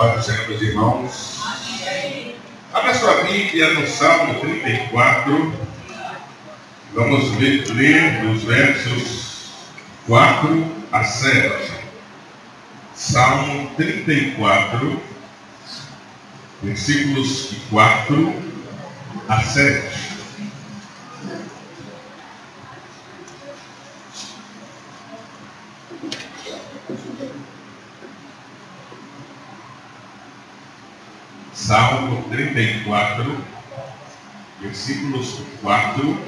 Paz do Senhor, meus irmãos. Abra sua Bíblia no Salmo 34. Vamos ler, ler os versos 4 a 7. Salmo 34, versículos 4 a 7. Salmo 34, versículos 4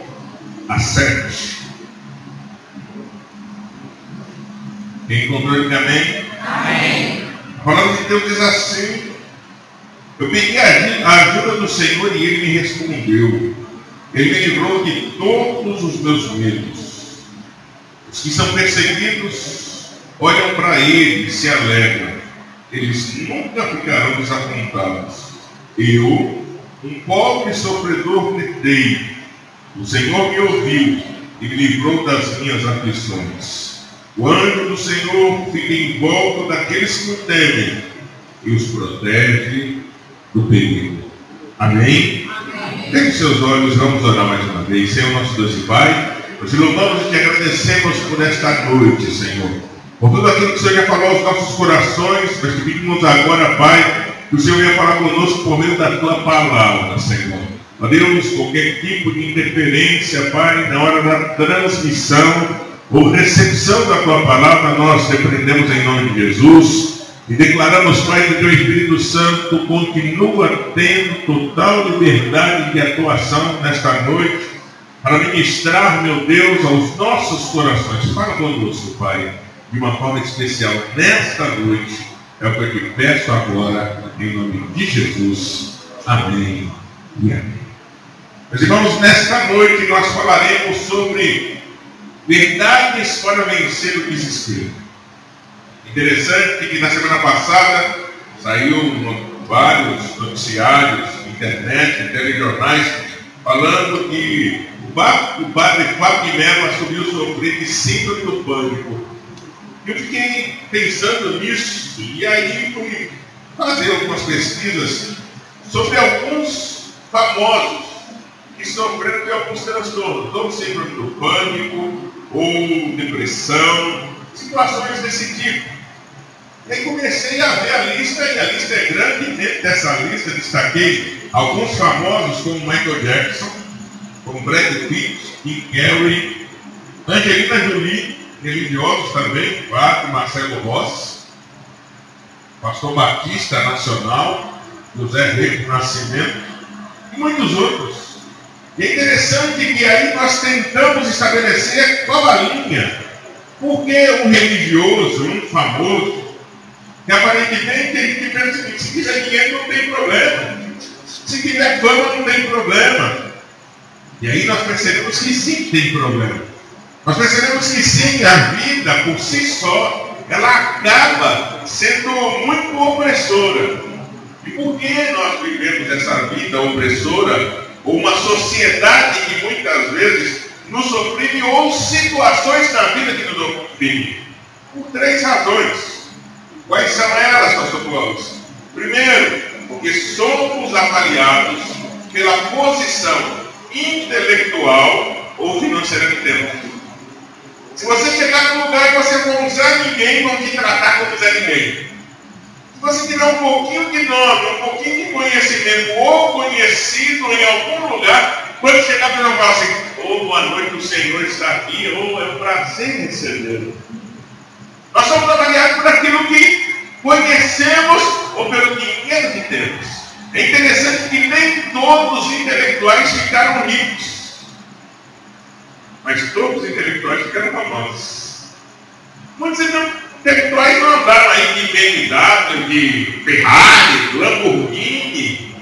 a 7. Quem encontrou ele amém? Amém. A palavra de Deus diz assim: Eu pedi a ajuda do Senhor e ele me respondeu. Ele me livrou de todos os meus medos. Os que são perseguidos olham para ele e se alegram. Eles nunca ficarão desapontados. Eu, um pobre sofredor, gritei. O Senhor me ouviu e me livrou das minhas aflições. O anjo do Senhor fica em volta daqueles que o temem e os protege do perigo. Amém? Feche seus olhos, vamos orar mais uma vez. Senhor nosso Deus e Pai, nós te louvamos e te agradecemos por esta noite, Senhor. Por tudo aquilo que o Senhor já falou aos nossos corações, nós te pedimos agora, Pai, que o Senhor ia falar conosco por meio da tua palavra, Senhor. Ó Deus, qualquer tipo de interferência, Pai, na hora da transmissão ou recepção da tua palavra, nós repreendemos em nome de Jesus e declaramos, Pai, que o teu Espírito Santo continua tendo total liberdade de atuação nesta noite para ministrar, meu Deus, aos nossos corações. Fala conosco, Pai, de uma forma especial nesta noite é o que eu te peço agora, em nome de Jesus. Amém e amém. Meus irmãos, nesta noite nós falaremos sobre verdades para vencer o desespero. Interessante que na semana passada saiu vários noticiários, internet, telejornais, falando que o padre Fábio Melo assumiu sofrer de síndrome do pânico eu fiquei pensando nisso e aí fui fazer algumas pesquisas sobre alguns famosos que sofreram de alguns transtornos, ou síndrome do pânico, ou depressão, situações desse tipo. E aí comecei a ver a lista, e a lista é grande, e dentro dessa lista destaquei alguns famosos como Michael Jackson, como Brad Pitt, Kim Carrey, Angelina Jolie, religiosos também, Padre Marcelo Rossi, Pastor Batista Nacional, José Rico Nascimento e muitos outros. E é interessante que aí nós tentamos estabelecer qual a linha. Porque um religioso, um famoso, que aparentemente ele pensa que se tiver dinheiro não tem problema. Se tiver fama não tem problema. E aí nós percebemos que sim tem problema. Nós percebemos que sim, a vida por si só, ela acaba sendo muito opressora. E por que nós vivemos essa vida opressora, ou uma sociedade que muitas vezes nos oprime, ou situações na vida que nos oprime? Por três razões. Quais são elas, pastor Paulo? Primeiro, porque somos avaliados pela posição intelectual ou financeira que temos. Se você chegar num lugar e você for usar ninguém, vão te tratar como Zé Ninguém. Se você tiver um pouquinho de nome, um pouquinho de conhecimento, ou conhecido em algum lugar, quando chegar para não falar assim, oh, boa noite, o Senhor está aqui, ou oh, é um prazer recebê-lo. Nós somos avaliados por aquilo que conhecemos ou pelo dinheiro que temos. É interessante que nem todos os intelectuais ficaram ricos. Mas todos os intelectuais ficaram famosos. Muitos intelectuais não andaram aí de BMW, de Ferrari, Lamborghini.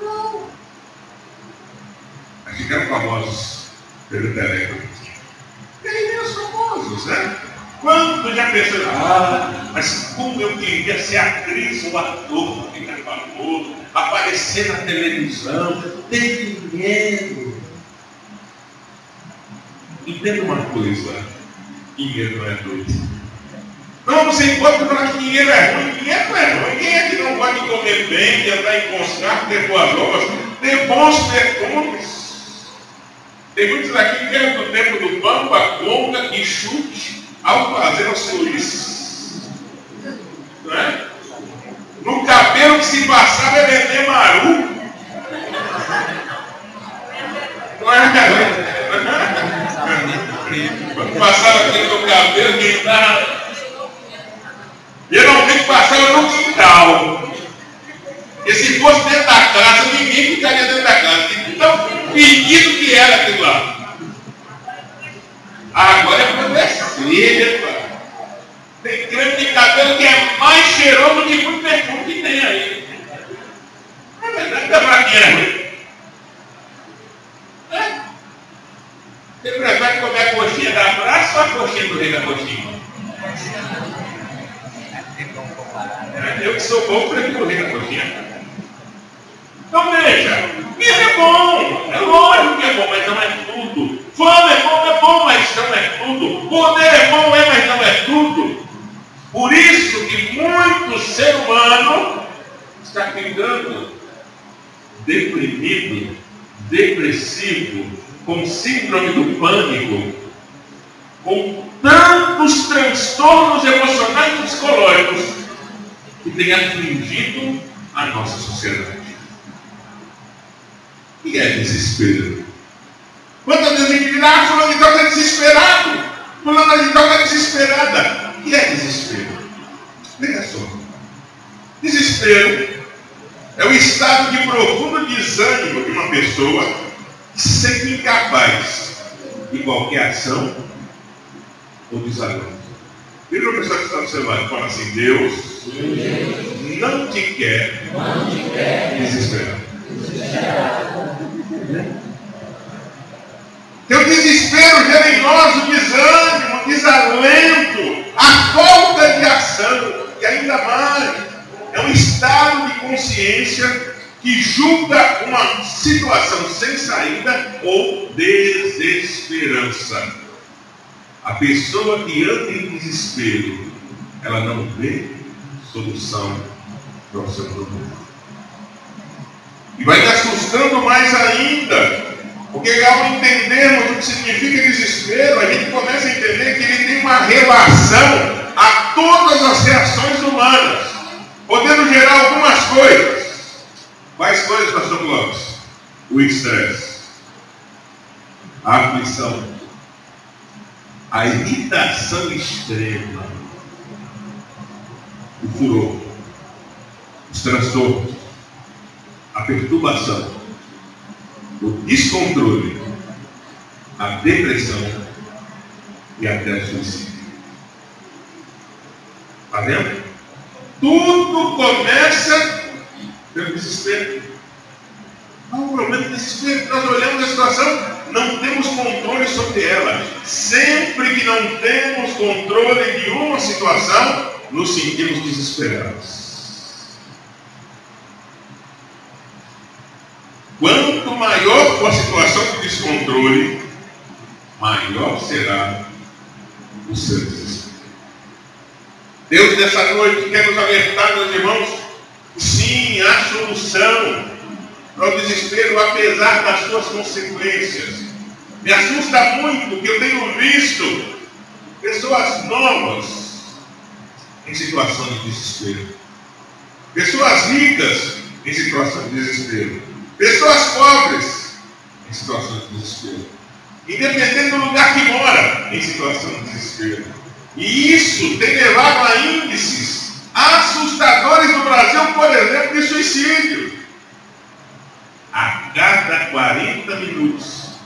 Não. Mas ficaram famosos pelo telefone. E aí vem os famosos, né? Quanto já pensou, ah, mas como eu queria ser atriz ou ator, ficar famoso, aparecer na televisão, ter dinheiro. Entenda uma coisa: dinheiro não é doido. Não, você encontra falar que dinheiro é ruim. Dinheiro não é ruim. Quem é que não ter bem, ter andar em constante, ter boas obras, ter bons perfumes. Tem muitos aqui que querem do tempo do bamba, conga e chute ao fazer as suíças. Não é? No cabelo que se passava é vender maru. Não é? Passava aqui no cabelo, quem estava. Geralmente passava no quintal. E se fosse dentro da casa, ninguém ficaria dentro da casa. Então, pedido que era aquilo lá. Agora é progressiva. Tem creme de cabelo que é mais cheiroso do que muito perfume que tem aí. É verdade, é pra quem é ruim. É? Você prefere comer a coxinha da praça ou a coxinha do rei da coxinha? Eu que sou bom, prefiro o rei da coxinha. Então veja, isso é bom, é lógico que é bom, mas não é tudo. Fama é bom, é bom, mas não é tudo. Poder é bom, é, mas não é tudo. Por isso que muito ser humano está ficando deprimido, depressivo, com síndrome do pânico, com tantos transtornos emocionais e psicológicos que tem afligido a nossa sociedade. Que é desespero? Quantas vezes a gente diz, ah, fulano de tal está desesperado, fulano de tal está desesperada. Que é desespero? Veja só. Desespero é o estado de profundo desânimo de uma pessoa que se sente incapaz de qualquer ação ou. Veja a pessoa que está observando e fala assim, Deus não te quer, te quer. Teu desespero gera em nós o desânimo, o desalento, a falta de ação, e ainda mais, é um estado de consciência que julga uma situação sem saída ou desesperança. A pessoa que anda em desespero, ela não vê solução para o seu problema. E vai te assustando mais ainda. Porque ao entendermos o que significa desespero, a gente começa a entender que ele tem uma relação a todas as reações humanas, podendo gerar algumas coisas. Quais coisas, pastor Clóvis? O estresse, a aflição, a irritação extrema, o furor, os transtornos, a perturbação, o descontrole, a depressão e até o suicídio. Está vendo? Tudo começa pelo desespero. Há um problema de desespero. Nós olhamos a situação, não temos controle sobre ela. Sempre que não temos controle de uma situação, nos sentimos desesperados. Quanto maior for a situação de descontrole, maior será o seu desespero. Deus, nessa noite, quer nos alertar, meus irmãos, sim, há solução para o desespero, apesar das suas consequências. Me assusta muito que eu tenho visto pessoas novas em situação de desespero. Pessoas ricas em situação de desespero. Pessoas pobres em situação de desespero. Independente do lugar que mora, em situação de desespero. E isso tem levado a índices assustadores no Brasil, por exemplo, de suicídio. A cada 40 minutos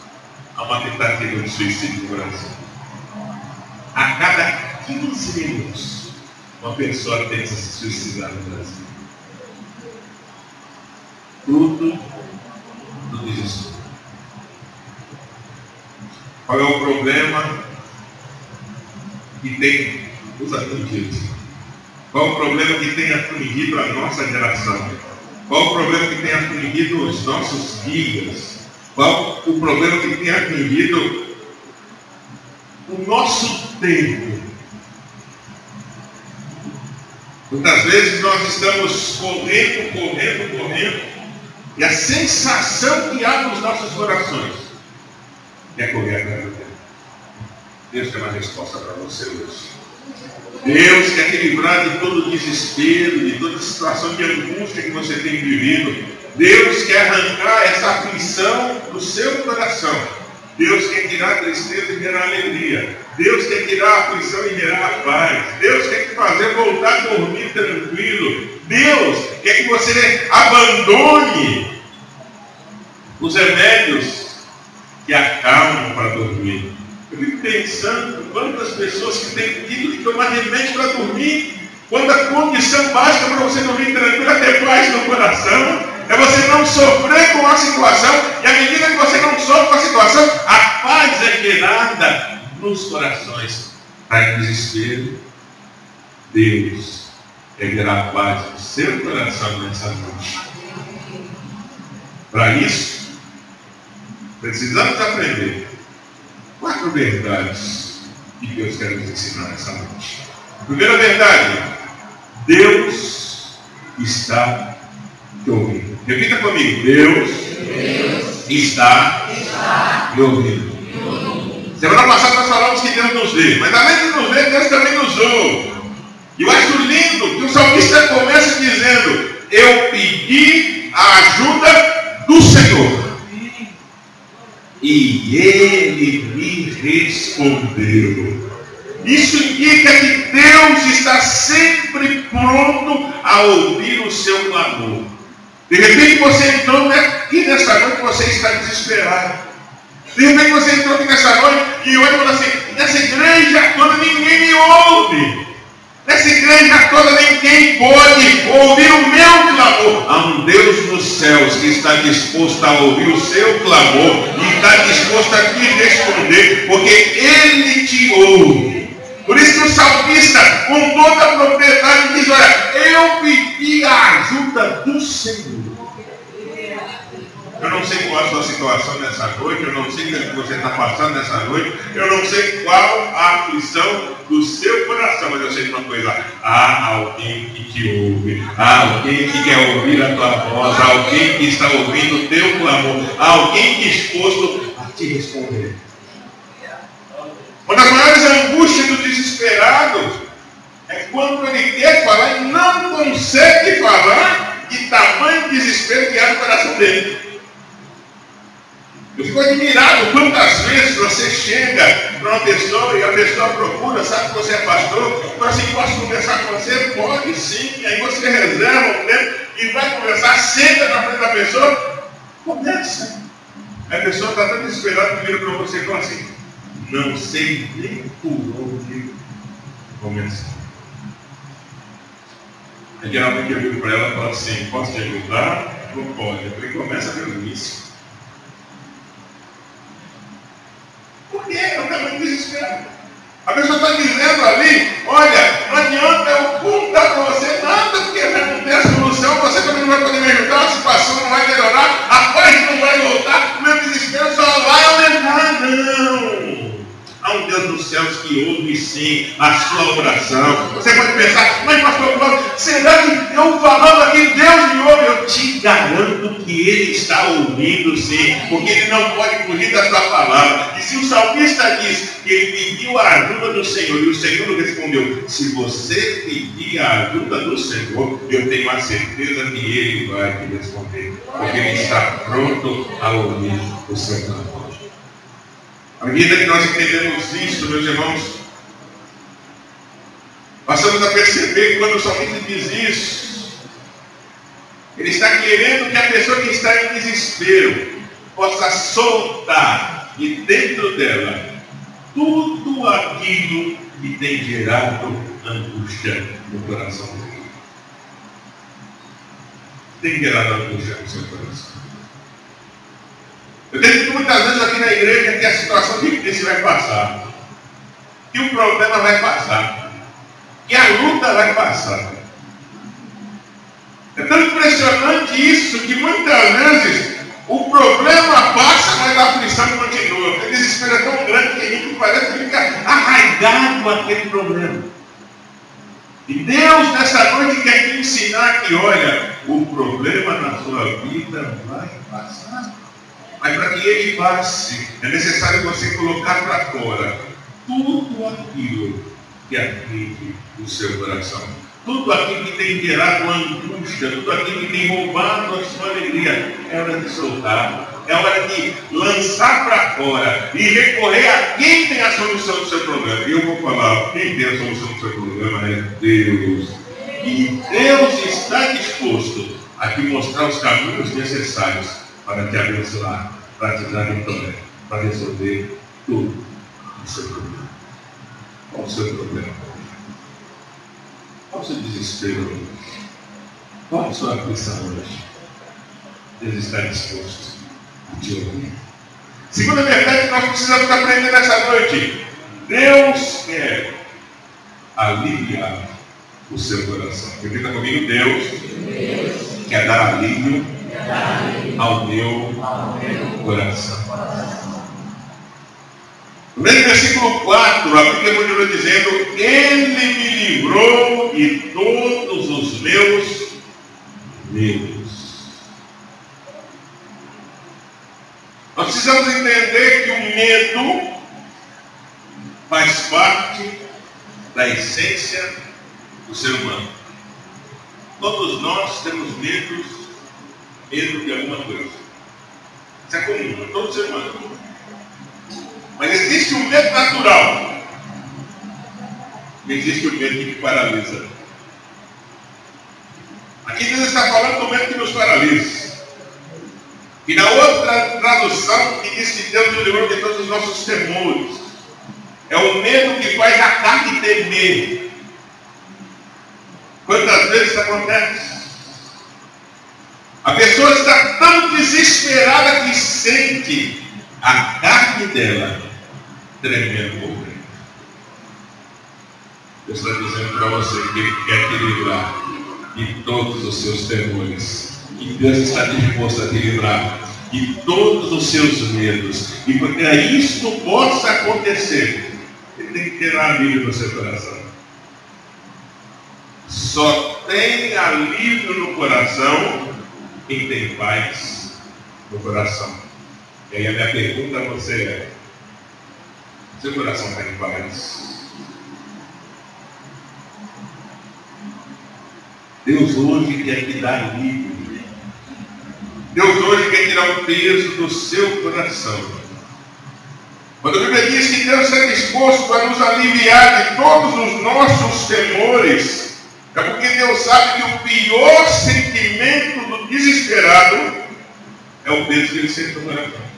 há uma tentativa de suicídio no Brasil. A cada 15 minutos uma pessoa tenta se suicidar no Brasil. Tudo do desespero. Qual é o problema que tem os atingidos? Qual o problema que tem afligido a nossa geração? Qual o problema que tem afligido os nossos guias? Qual o problema que tem afligido o nosso tempo? Muitas vezes nós estamos correndo, correndo, correndo, e a sensação que há nos nossos corações é correr atrás do tempo. Deus tem uma resposta para você hoje. Deus quer te livrar de todo desespero, de toda situação de angústia que você tem vivido. Deus quer arrancar essa aflição do seu coração. Deus quer tirar a tristeza e gerar alegria. Deus quer tirar a aflição e gerar a paz. Deus quer te fazer voltar a dormir tranquilo. Deus quer que você abandone os remédios que acalmam para dormir. Eu fico pensando quantas pessoas que têm tido que tomar remédio para dormir, quando a condição básica para você dormir tranquilo é paz no coração, é você não sofrer com a situação, e à medida que você não sofre com a situação, a paz é gerada nos corações. Está em desespero, Deus quer gerar paz no seu coração nessa noite. Para isso, precisamos aprender quatro verdades que Deus quer nos ensinar nessa noite. Primeira verdade, Deus está te ouvindo. Repita comigo, Deus, Deus está, está me ouvindo. Semana passada nós falamos que Deus nos vê, mas além de nos ver, Deus também nos ouve. E eu acho lindo que o salmista começa dizendo: Eu pedi a ajuda do Senhor e ele me respondeu. Isso indica que Deus está sempre pronto a ouvir o seu clamor. De repente você entrou aqui nessa noite você está desesperado. De repente você entrou aqui nessa noite e olha e fala assim, nessa igreja toda ninguém me ouve. Nessa igreja toda ninguém pode ouvir o meu clamor. Há um Deus nos céus que está disposto a ouvir o seu clamor e está disposto a te responder, porque Ele te ouve. Por isso que o salmista, com toda a propriedade, diz: Olha, eu pedi a ajuda do Senhor. Eu não sei qual a sua situação nessa noite, eu não sei o que você está passando nessa noite, eu não sei qual a aflição do seu coração, mas eu sei de uma coisa: há alguém que te ouve, há alguém que quer ouvir a tua voz, há alguém que está ouvindo o teu clamor, há alguém disposto a te responder. Uma das maiores angústias do desesperado é quando ele quer falar e não consegue falar, e tamanho desespero que há no coração dele. Eu fico admirado quantas vezes você chega para uma pessoa e a pessoa procura, sabe que você é pastor, fala assim, posso conversar com você? Pode sim. Aí você reserva um tempo e vai conversar, senta na frente da pessoa, conversa. A pessoa está tão desesperada que vira para você e fala assim, não sei nem por onde começar. Aí geralmente eu digo para ela e falo assim, posso te ajudar? Não pode. Falei, começa pelo início. Por quê? Eu estou muito desesperado. A pessoa está dizendo ali, olha, não adianta eu contar para você nada, porque não tem solução, você também não vai poder me ajudar, a situação não vai melhorar, a paz não vai voltar, o meu desespero só vai aumentar. Um Deus dos céus que ouve sim a sua oração. Você pode pensar, mas pastor Cláudio, será que eu falando aqui, Deus me ouve? Eu te garanto que Ele está ouvindo sim, porque Ele não pode fugir da sua palavra. E se o salmista diz que ele pediu a ajuda do Senhor e o Senhor respondeu, se você pedir a ajuda do Senhor, eu tenho a certeza que Ele vai te responder, porque Ele está pronto a ouvir o clamor. À medida que nós entendemos isso, meus irmãos, passamos a perceber que quando o salmista diz isso, ele está querendo que a pessoa que está em desespero possa soltar de dentro dela tudo aquilo que tem gerado angústia no coração dele. Tem gerado angústia no seu coração. Eu tenho dito muitas vezes aqui na igreja que a situação difícil vai passar. Que o problema vai passar. Que a luta vai passar. É tão impressionante isso que muitas vezes o problema passa, mas a aflição continua. O desespero é tão grande que a gente parece ficar arraigado aquele problema. E Deus nessa noite quer te ensinar que, olha, o problema na sua vida vai passar. Mas para que ele passe, é necessário você colocar para fora tudo aquilo que aflige o seu coração. Tudo aquilo que tem gerado angústia, tudo aquilo que tem roubado a sua alegria, é hora de soltar. É hora de lançar para fora e recorrer a quem tem a solução do seu problema. E eu vou falar, quem tem a solução do seu problema é Deus. E Deus está disposto a te mostrar os caminhos necessários para te abençoar, para te dar vitória, para resolver tudo o seu problema. Qual o seu problema? Qual o seu desespero hoje? Qual a sua aflição hoje? Deus está disposto a te ouvir. Segunda verdade que nós precisamos aprender nessa noite. Deus quer aliviar o seu coração. Repita comigo, Deus, Deus quer dar alívio, quer dar alívio ao, meu coração. No mesmo versículo 4, a Bíblia continua dizendo: Ele me livrou de todos os meus medos. Nós precisamos entender que o medo faz parte da essência do ser humano. Todos nós temos medos, medo de alguma coisa. Isso é comum, todo ser humano. Mas existe um medo natural. E existe o medo que paralisa. Aqui Deus está falando do medo que nos paralisa. E na outra tradução, que diz que Deus nos livrou de todos os nossos temores. É o medo que faz a carne temer. Quantas vezes isso acontece? A pessoa está tão desesperada que sente a carne dela tremendo por dentro. Deus está dizendo para você que Ele quer te livrar de todos os seus temores. E Deus está disposto a te livrar de todos os seus medos. E para isto possa acontecer, Ele tem que ter alívio no seu coração. Só tem alívio no coração quem tem paz no coração. E aí a minha pergunta a você é, seu coração está em paz. Deus hoje quer te dar alívio. Deus hoje quer tirar o peso do seu coração. Quando a Bíblia diz que Deus está disposto a nos aliviar de todos os nossos temores, é porque Deus sabe que o pior sentimento desesperado é o peso que ele no coração.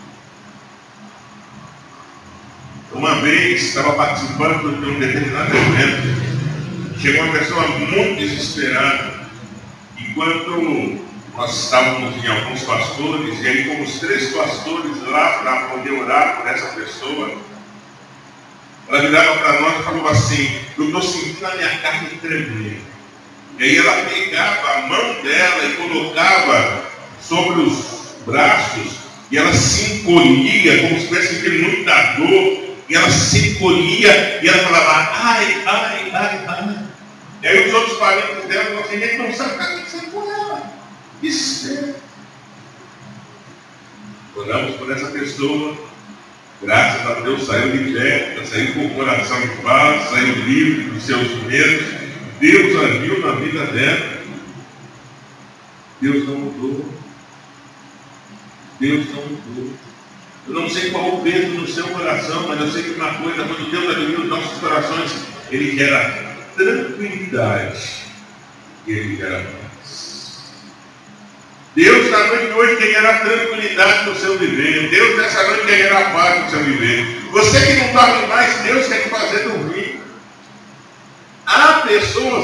Uma vez estava participando de um determinado evento, chegou uma pessoa muito desesperada, enquanto nós estávamos em alguns pastores, e aí fomos três pastores lá para poder orar por essa pessoa. Ela virava para nós e falou assim, eu estou sentindo a minha carne tremer. E aí ela pegava a mão dela e colocava sobre os braços, e ela se encolhia, como se tivesse sentindo muita dor, e ela se encolhia e ela falava, ai, ai, ai, ai. E aí os outros parentes dela falavam assim, não sabe o que aconteceu com ela. Desespero. Oramos por essa pessoa. Graças a Deus saiu liberta, saiu com o coração em paz, saiu livre dos seus medos. Deus agiu na vida dela. Deus não mudou. Deus não mudou. Eu não sei qual o peso no seu coração, mas eu sei que uma coisa, quando Deus abriu os nossos corações, Ele gera tranquilidade e Ele gera paz. Deus na noite de hoje quer gerar tranquilidade no seu viver. Deus nessa noite quer gerar paz no seu viver. Você que não dorme mais, Deus quer te fazer dormir.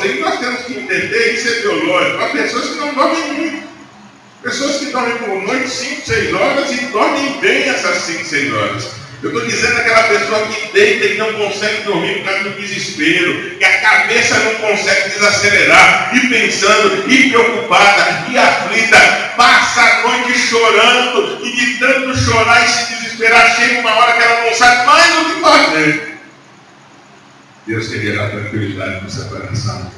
Pessoas, aí nós temos que entender, isso é teológico, há pessoas que não dormem muito. Pessoas que dormem por noite 5, 6 horas e dormem bem essas 5, 6 horas. Eu estou dizendo aquela pessoa que deita e não consegue dormir por causa do desespero, que a cabeça não consegue desacelerar, e pensando, e preocupada, e aflita, passa a noite chorando, e de tanto chorar e se desesperar, chega uma hora que ela não sabe mais o que fazer. Deus quer gerar tranquilidade no seu coração.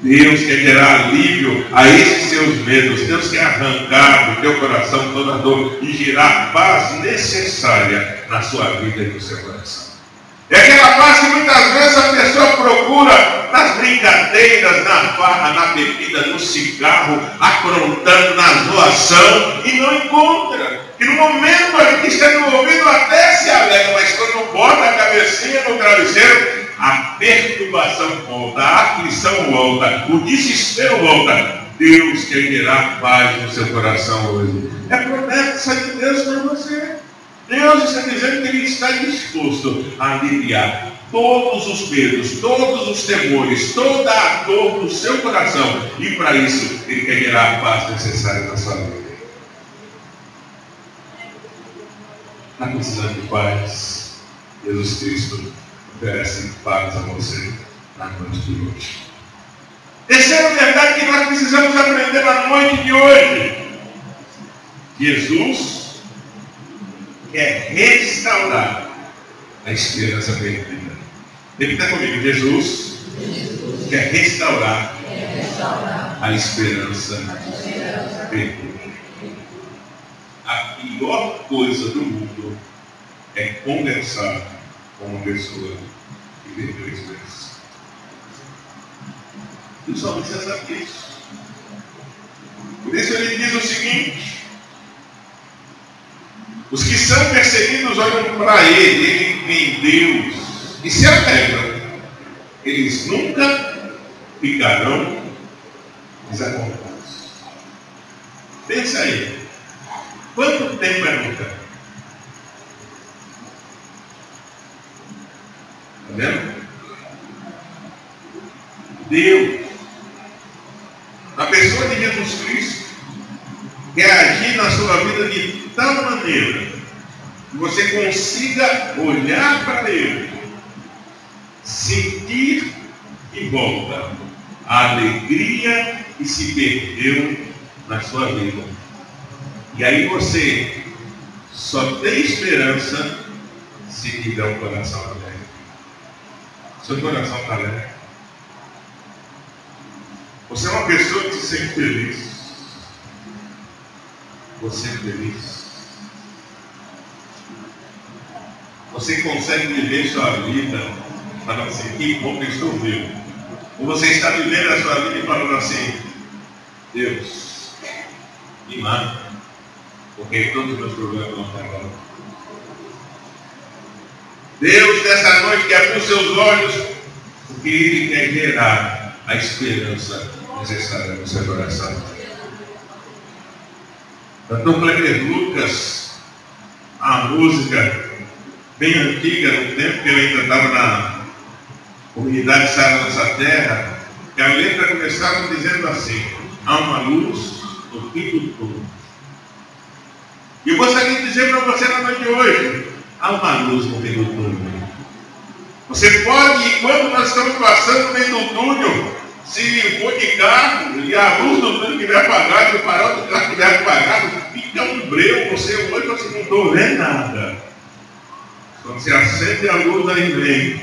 Deus quer gerar alívio a esses seus medos. Deus quer arrancar do teu coração toda dor e gerar paz necessária na sua vida e no seu coração. É aquela paz que muitas vezes a pessoa procura nas brincadeiras, na farra, na bebida, no cigarro, aprontando na zoação e não encontra. E no momento a gente está envolvido até se alegra, mas quando bota a cabecinha no travesseiro, a perturbação volta, a aflição volta, o desespero volta. Deus quer gerar paz no seu coração hoje. É promessa de Deus para você. Deus está dizendo que Ele está disposto a aliviar todos os medos, todos os temores, toda a dor do seu coração. E para isso, Ele quer gerar a paz necessária na sua vida. Está precisando de paz? Jesus Cristo oferece paz a você na noite de hoje. Terceira verdade que nós precisamos aprender na noite de hoje. Jesus quer restaurar a esperança perdida. Repita comigo, Jesus, quer, quer restaurar a esperança, perdida. A pior coisa do mundo é conversar com uma pessoa que perdeu a esperança. E o salmista sabe disso. Por isso ele diz o seguinte: os que são perseguidos olham para ele, ele em Deus e se alegram. Eles nunca ficarão desapontados. Pensa aí. Quanto tempo é nunca? Está vendo? Deus, a pessoa de Jesus Cristo, quer agir na sua vida de tal maneira que você consiga olhar para ele, sentir e volta a alegria que se perdeu na sua vida. E aí você só tem esperança se tiver um coração alegre. Seu coração está alegre. Você é uma pessoa que se sente feliz. Você é feliz. Você consegue viver sua vida falando assim, que bom que estou vivo. Ou você está vivendo a sua vida e falando assim, Deus, me mata, porque todos os meus problemas vão acabar. Deus, nessa noite, que abriu seus olhos, porque Ele quer gerar a esperança necessária no seu coração. Cantor Kleber Lucas, a música bem antiga, no tempo que ele ainda estava na comunidade Sara Nossa Terra, que a letra começava dizendo assim, há uma luz no fim do túnel. E eu gostaria de dizer para você na noite de hoje, há uma luz no fim do túnel. Você pode, enquanto nós estamos passando meio do túnel, se for de carro e a luz do túnel estiver apagada, e o farol do carro estiver apagado, fica um breu, você hoje você não estou vendo nada. Quando você acende a luz, aí vem,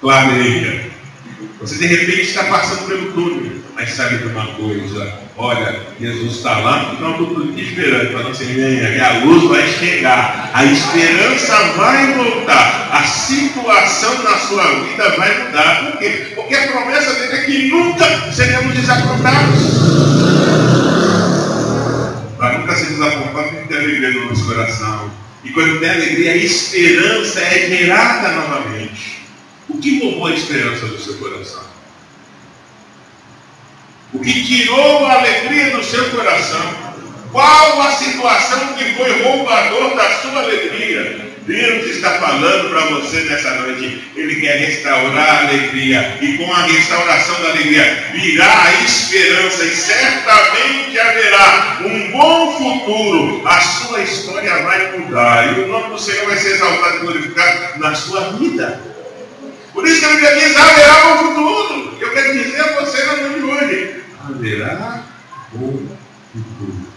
clareia. Você de repente está passando pelo túnel, mas sabe de uma coisa? Olha, Jesus está lá, não estou tudo te esperando, não ser venha, que a luz vai chegar, a esperança vai voltar, a situação na sua vida vai mudar. Por quê? Porque a promessa dele é que nunca seremos desaprontados. Para nunca ser desapontado, tem que ter alegria no nosso coração. E quando tem alegria, a esperança é gerada novamente. O que roubou a esperança do seu coração? O que tirou a alegria do seu coração? Qual a situação que foi roubador da sua alegria? Deus está falando para você nessa noite. Ele quer restaurar a alegria. E com a restauração da alegria virá a esperança. E certamente haverá futuro. A sua história vai mudar. E o nome do Senhor vai ser exaltado e glorificado na sua vida. Por isso que a Bíblia diz: haverá um futuro. Eu quero dizer a você na noite de hoje: haverá um futuro.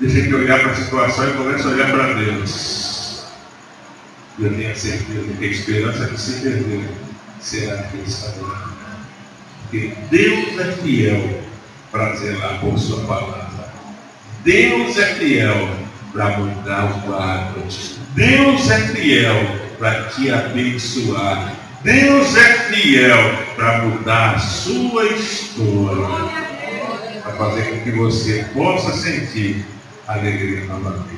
Deixa de olhar para a situação e começa a olhar para Deus. Eu tenho certeza que a esperança que se perdeu será restaurada. Porque Deus é fiel para zelar por sua palavra. Deus é fiel para mudar o quadro. Deus é fiel para te abençoar. Deus é fiel para mudar a sua história. Para fazer com que você possa sentir alegria novamente.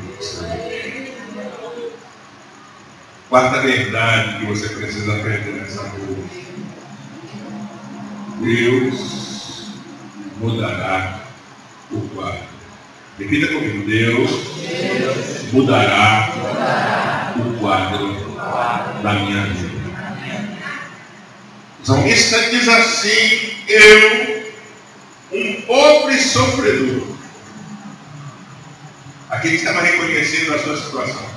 Quarta verdade que você precisa aprender nessa noite. Deus mudará o quadro. Repita comigo, Deus, mudará, o quadro, quadro da minha vida. O salmista diz assim, eu, um pobre sofredor. Aquele que estava reconhecendo a sua situação.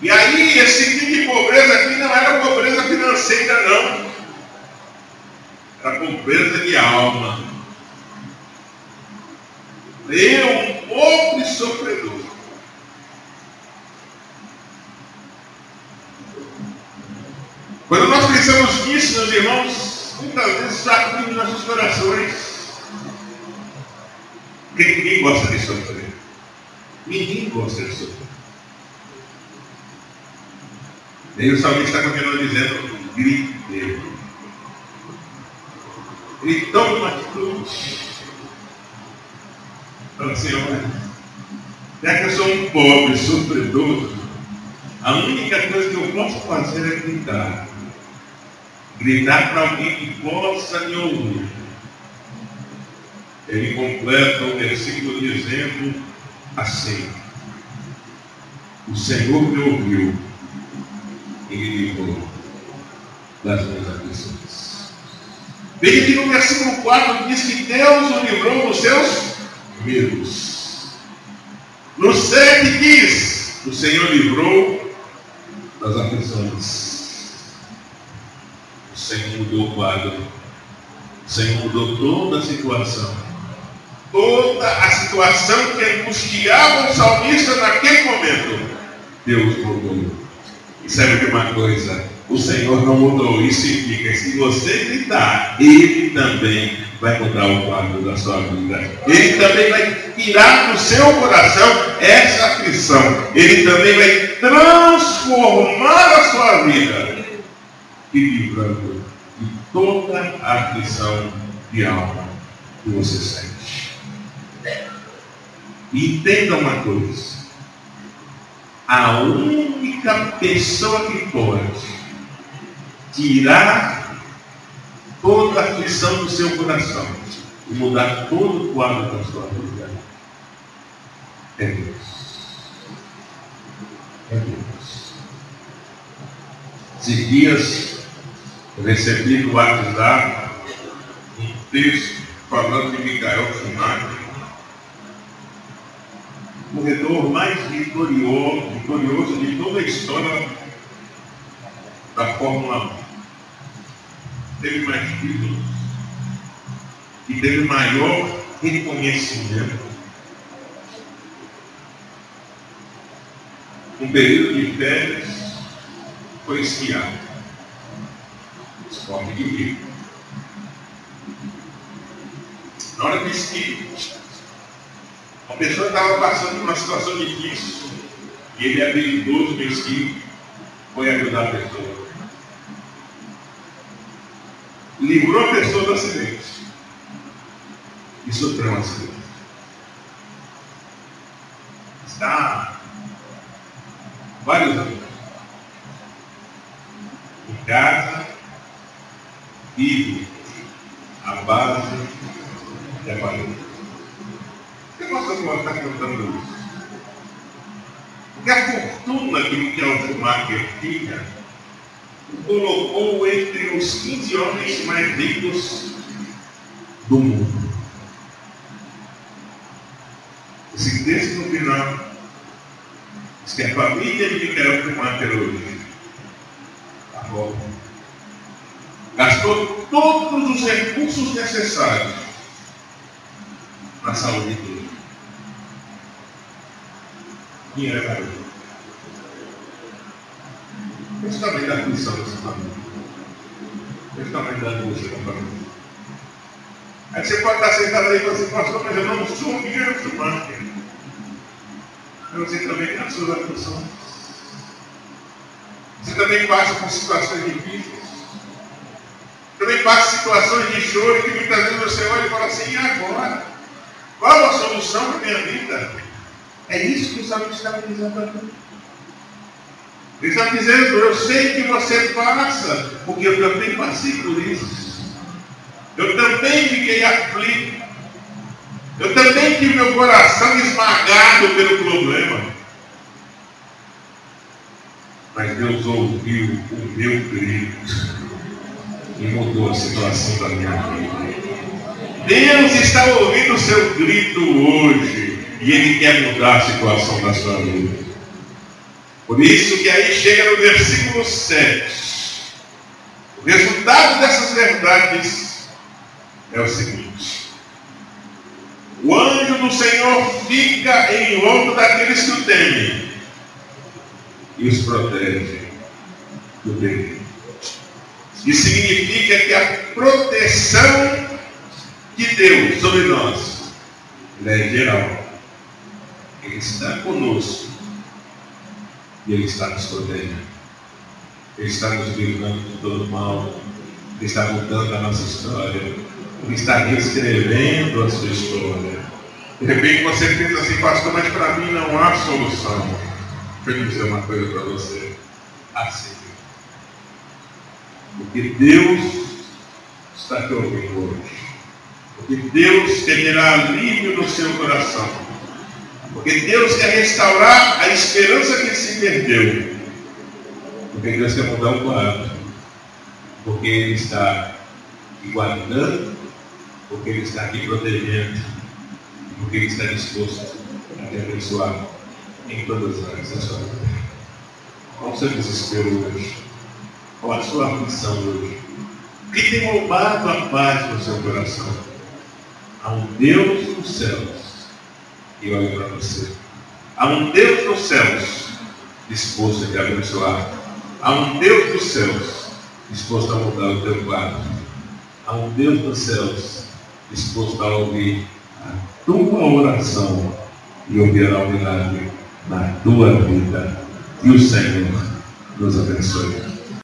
E aí, esse tipo de pobreza aqui não era pobreza financeira, não. Era pobreza de alma. Eu, um pobre sofredor. Quando nós pensamos nisso, meus irmãos, muitas vezes sacudimos nossos corações. Porque ninguém gosta de sofrer. Ninguém gosta de sofrer. E aí o salmista continua dizendo, grite. Toma uma atitude. Fala olha, já que eu sou um pobre, sofredor, a única coisa que eu posso fazer é gritar. Gritar para alguém que possa me ouvir. Ele completa o versículo dizendo assim: O Senhor me ouviu e me livrou das minhas aflições. Veja que no versículo 4 diz que Deus o livrou dos seus medos. No 7 diz: O Senhor livrou das aflições. O Senhor mudou o quadro. O Senhor mudou toda a situação. Toda a situação que angustiava o salmista naquele momento. Deus mudou. E sabe de uma coisa? O Senhor não mudou. Isso significa que se você gritar, Ele também vai mudar o quadro da sua vida. Ele também vai tirar do seu coração essa aflição. Ele também vai transformar a sua vida e livrando de toda a aflição de alma que você sente. Entenda uma coisa a única pessoa que pode tirar toda a aflição do seu coração e mudar todo o quadro da sua vida é Deus. É Deus. Esses dias eu recebi no WhatsApp um texto falando de Micael Schumacher corredor mais vitorioso, vitorioso de toda a história da Fórmula 1. Teve mais títulos e teve maior reconhecimento. Um período de férias foi esquiar. Esporte de rico. Na hora que esqui, a pessoa estava passando por uma situação difícil e ele é habilidoso no esqui, foi ajudar a pessoa. Livrou a pessoa do acidente e sofreu um acidente. Está vários anos em casa, vive a base da família nossa senhora está cantando isso? Porque a fortuna que Miquel Schumacher tinha o colocou entre os 15 homens mais ricos do mundo. Esse texto no final diz que a família de Schumacher hoje a volta, gastou todos os recursos necessários na saúde dele dinheiro é garoto. Isso também dá atenção nessa família. Ele está mandando você para mim. Aí você pode estar sentado aí e falar assim, pastor, mas eu não sou muçulmano. Você também tem as suas aflições. Você também passa por situações difíceis. Também passa situações de choro que muitas vezes você olha e fala assim, e agora? Qual a solução para a minha vida? É isso que o Salmo está dizendo para mim. Ele está dizendo, eu sei que você passa, porque eu também passei por isso. Eu também fiquei aflito. Eu também tive meu coração esmagado pelo problema. Mas Deus ouviu o meu grito e mudou a situação da minha vida. Deus está ouvindo o seu grito hoje e Ele quer mudar a situação da sua vida. Por isso que aí chega no versículo 7. O resultado dessas verdades é o seguinte. O anjo do Senhor fica em volta daqueles que o temem e os protege do perigo. Isso significa que a proteção de Deus sobre nós é geral. Ele está conosco e Ele está nos protegendo. Ele está nos livrando de todo mal. Ele está mudando a nossa história. Ele está reescrevendo a sua história. De repente você pensa assim, pastor, mas para mim não há solução. Deixa eu dizer uma coisa para você. Assim. Porque Deus está te ouvindo hoje. Porque Deus terá alívio no seu coração. Porque Deus quer restaurar a esperança que se perdeu. Porque Deus quer mudar o quadro. Porque Ele está te guardando. Porque Ele está te protegendo. Porque Ele está disposto a te abençoar em todas as áreas da sua vida. Qual o seu desespero hoje? Qual a sua aflição hoje? O que tem roubado a paz no seu coração? Um Deus nos céus que olha para você. Há um Deus nos céus disposto a te abençoar. Há um Deus dos céus disposto a mudar o teu quadro. Há um Deus dos céus disposto a ouvir a tua oração e ouvir o milagre na tua vida. E o Senhor nos abençoe.